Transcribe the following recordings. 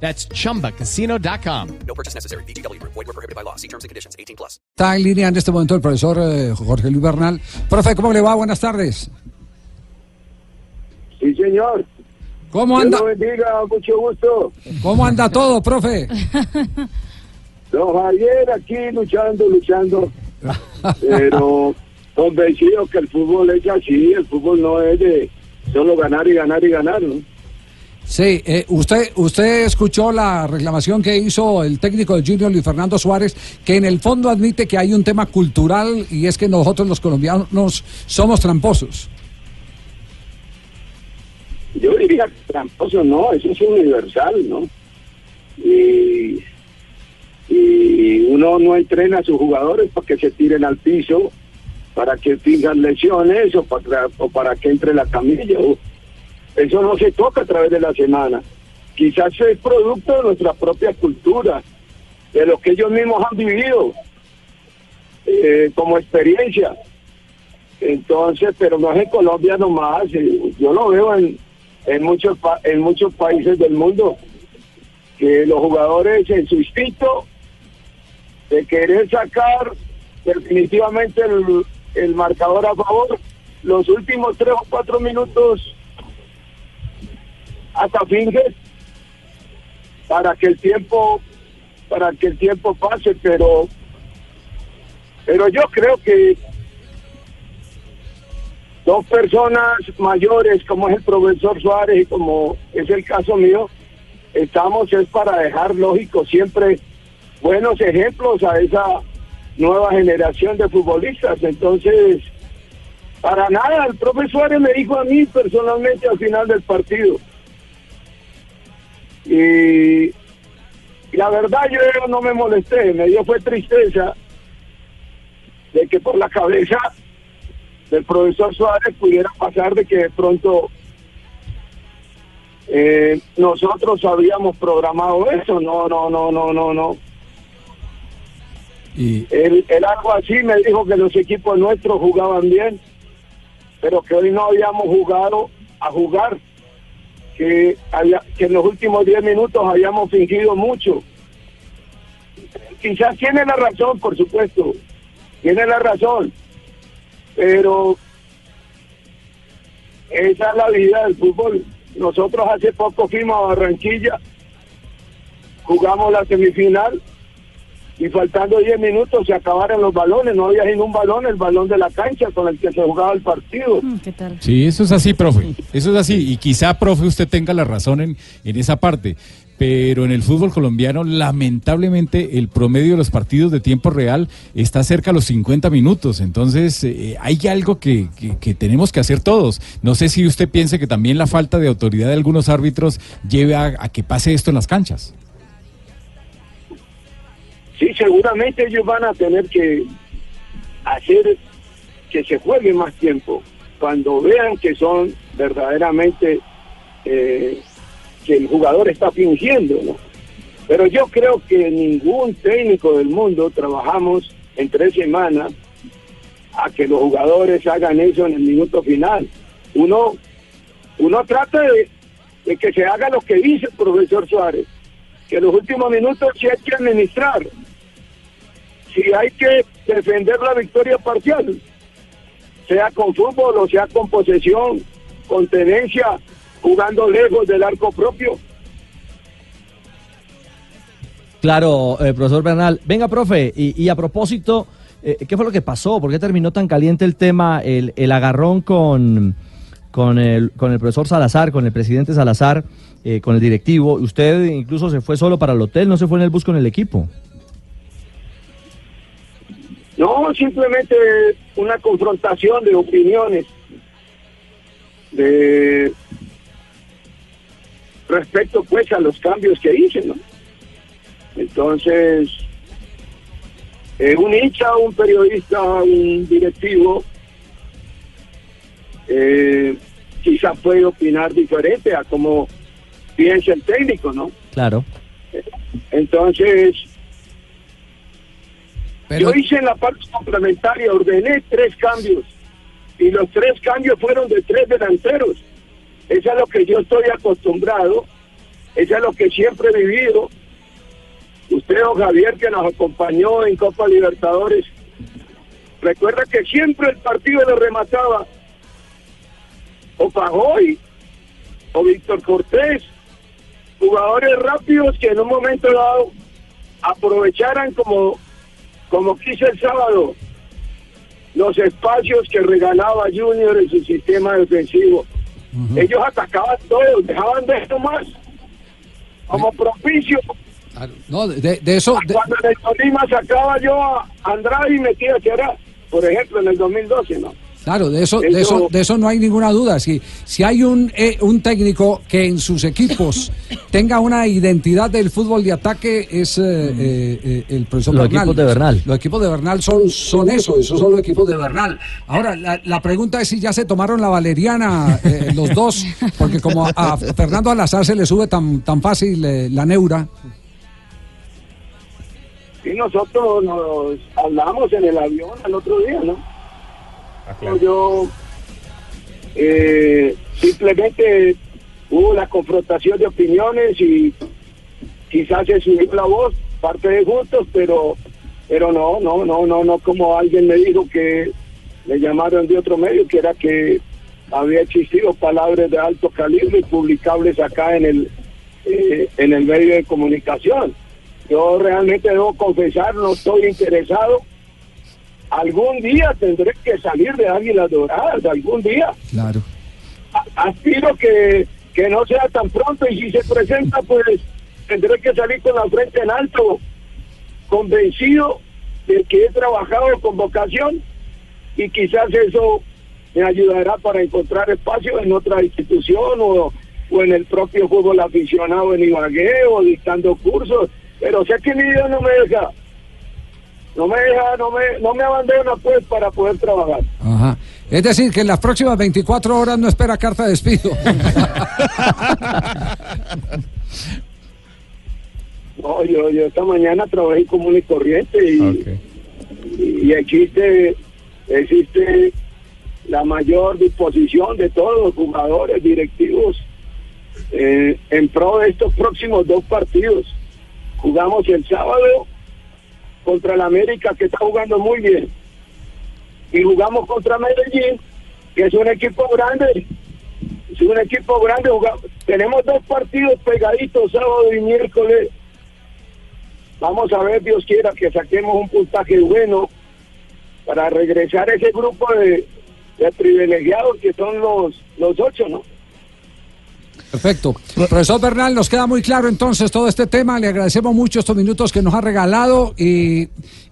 That's chumbacasino.com. No purchase necessary. BGW. Void were prohibited by law. See terms and conditions. 18 plus. Está en línea en este momento el profesor eh, Jorge Luis Bernal. Profe, ¿cómo le va? Buenas tardes. Sí, señor. ¿Cómo Dios anda? lo bendiga, mucho gusto. ¿Cómo anda todo, profe? Don Javier aquí luchando, luchando. Pero convencido que el fútbol es así, el fútbol no es de solo ganar y ganar y ganar, ¿no? Sí, eh, usted usted escuchó la reclamación que hizo el técnico del Junior Luis Fernando Suárez, que en el fondo admite que hay un tema cultural y es que nosotros los colombianos somos tramposos. Yo diría tramposo no, eso es universal, ¿no? Y, y uno no entrena a sus jugadores para que se tiren al piso, para que tengan lesiones o para, o para que entre la camilla. o- Eso no se toca a través de la semana. Quizás es producto de nuestra propia cultura, de lo que ellos mismos han vivido eh, como experiencia. Entonces, pero no es en Colombia nomás, eh, yo lo veo en, en muchos en muchos países del mundo que los jugadores en su instinto de querer sacar definitivamente el marcador a favor los últimos tres o cuatro minutos hasta finges para que el tiempo para que el tiempo pase pero pero yo creo que dos personas mayores como es el profesor Suárez y como es el caso mío, estamos es para dejar lógico siempre buenos ejemplos a esa nueva generación de futbolistas. Entonces, para nada, el profesor Suárez me dijo a mí personalmente al final del partido. Y, y la verdad yo no me molesté, me dio fue tristeza de que por la cabeza del profesor Suárez pudiera pasar de que de pronto eh, nosotros habíamos programado eso, no, no, no, no, no, no. Y Él, él algo así me dijo que los equipos nuestros jugaban bien, pero que hoy no habíamos jugado a jugar, que, había, que en los últimos 10 minutos habíamos fingido mucho. Quizás tiene la razón, por supuesto, tiene la razón, pero esa es la vida del fútbol. Nosotros hace poco fuimos a Barranquilla, jugamos la semifinal y faltando 10 minutos se acabaron los balones, no había ningún balón, el balón de la cancha con el que se jugaba el partido. ¿Qué tal? Sí, eso es así, profe. Eso es así. Y quizá, profe, usted tenga la razón en, en esa parte. Pero en el fútbol colombiano, lamentablemente, el promedio de los partidos de tiempo real está cerca a los 50 minutos. Entonces, eh, hay algo que, que- que tenemos que hacer todos. No sé si usted piense que también la falta de autoridad de algunos árbitros lleve a, a que pase esto en las canchas. Sí, seguramente ellos van a tener que hacer que se juegue más tiempo cuando vean que son verdaderamente eh, que el jugador está fingiendo. Pero yo creo que ningún técnico del mundo trabajamos en tres semanas a que los jugadores hagan eso en el minuto final. Uno, uno trata de, de que se haga lo que dice el profesor Suárez, que los últimos minutos sí hay que administrar, si hay que defender la victoria parcial, sea con fútbol o sea con posesión, con tenencia, jugando lejos del arco propio. Claro, eh, profesor Bernal. Venga, profe, y, y a propósito, eh, ¿qué fue lo que pasó? ¿Por qué terminó tan caliente el tema, el, el agarrón con, con, el, con el profesor Salazar, con el presidente Salazar, eh, con el directivo? Usted incluso se fue solo para el hotel, no se fue en el bus con el equipo. No, simplemente una confrontación de opiniones de respecto pues a los cambios que hice, ¿no? Entonces, eh, un hincha, un periodista, un directivo, eh, quizás puede opinar diferente a cómo piensa el técnico, ¿no? Claro. Entonces, Pero, yo hice en la parte complementaria, ordené tres cambios y los tres cambios fueron de tres delanteros. Eso es lo que yo estoy acostumbrado, eso es lo que siempre he vivido. Usted, don Javier, que nos acompañó en Copa Libertadores, recuerda que siempre el partido lo remataba o Pajoy o Víctor Cortés, jugadores rápidos que en un momento dado aprovecharan como, como quiso el sábado los espacios que regalaba Junior en su sistema defensivo. Ellos atacaban todos, dejaban de esto más como propicio. no, de, de eso, de- Cuando en el Tolima sacaba yo a Andrade y metía a Ceará, por ejemplo, en el 2012, ¿no? Claro, de eso, de Eso- de eso no hay ninguna duda. Si, si hay un, eh, un técnico que en sus equipos tenga una identidad del fútbol de ataque es eh, eh, eh, el profesor Los Bernal. equipos de Bernal. Los equipos de Bernal son, son eso, esos son los equipos de Bernal. Ahora, la, la pregunta es si ya se tomaron la valeriana eh, los dos, porque como a, Fernando Alazar se le sube tan, tan fácil la neura. Y nosotros nos hablamos en el avión el otro día, ¿no? Yo eh, simplemente hubo la confrontación de opiniones y quizás se subió la voz, parte de gustos, pero pero no, no, no, no, no como alguien me dijo que le llamaron de otro medio, que era que había existido palabras de alto calibre y publicables acá en el eh, en el medio de comunicación. Yo realmente debo confesar, no estoy interesado. Algún día tendré que salir de Águilas Doradas, algún día. Claro. Aspiro que, que no sea tan pronto y si se presenta, pues tendré que salir con la frente en alto, convencido de que he trabajado con vocación y quizás eso me ayudará para encontrar espacio en otra institución o, o en el propio fútbol aficionado en Ibagué o dictando cursos, pero sé que mi vida no me deja, no me deja, no me, no me abandona pues para poder trabajar. Ajá. Es decir, que en las próximas 24 horas no espera carta de despido. No, yo, yo esta mañana trabajé común y corriente y, y existe, existe la mayor disposición de todos los jugadores, directivos, eh, en pro de estos próximos dos partidos. Jugamos el sábado contra el América, que está jugando muy bien, y jugamos contra Medellín, que es un equipo grande. Es un equipo grande. jugamos- Tenemos dos partidos pegaditos, sábado y miércoles. Vamos a ver, Dios quiera, que saquemos un puntaje bueno para regresar a ese grupo de, de privilegiados que son los, los ocho, ¿no? Perfecto. Profesor Bernal, nos queda muy claro entonces todo este tema. Le agradecemos mucho estos minutos que nos ha regalado y,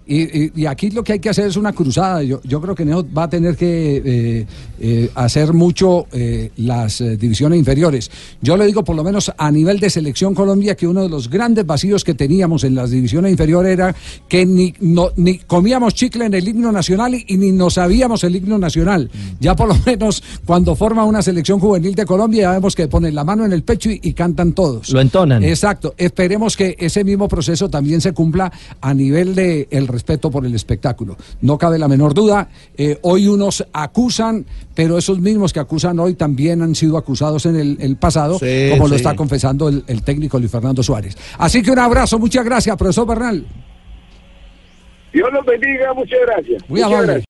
y- y- aquí lo que hay que hacer es una cruzada. Yo, yo creo que Neo va a tener que eh, eh, hacer mucho eh, las divisiones inferiores. Yo le digo por lo menos a nivel de selección Colombia que uno de los grandes vacíos que teníamos en las divisiones inferiores era que ni, no- ni comíamos chicle en el himno nacional y ni nos sabíamos el himno nacional. Ya por lo menos cuando forma una selección juvenil de Colombia ya vemos que ponen la mano en el pecho y, y cantan todos. Lo entonan. Exacto. Esperemos que ese mismo proceso también se cumpla a nivel de el respeto por el espectáculo. No cabe la menor duda. eh, hoy unos acusan, pero esos mismos que acusan hoy también han sido acusados en el, el pasado, Sí, como lo está confesando el, el técnico Luis Fernando Suárez. Así que un abrazo, muchas gracias, profesor Bernal. Dios los bendiga, muchas gracias. Muy Muchas amable. gracias.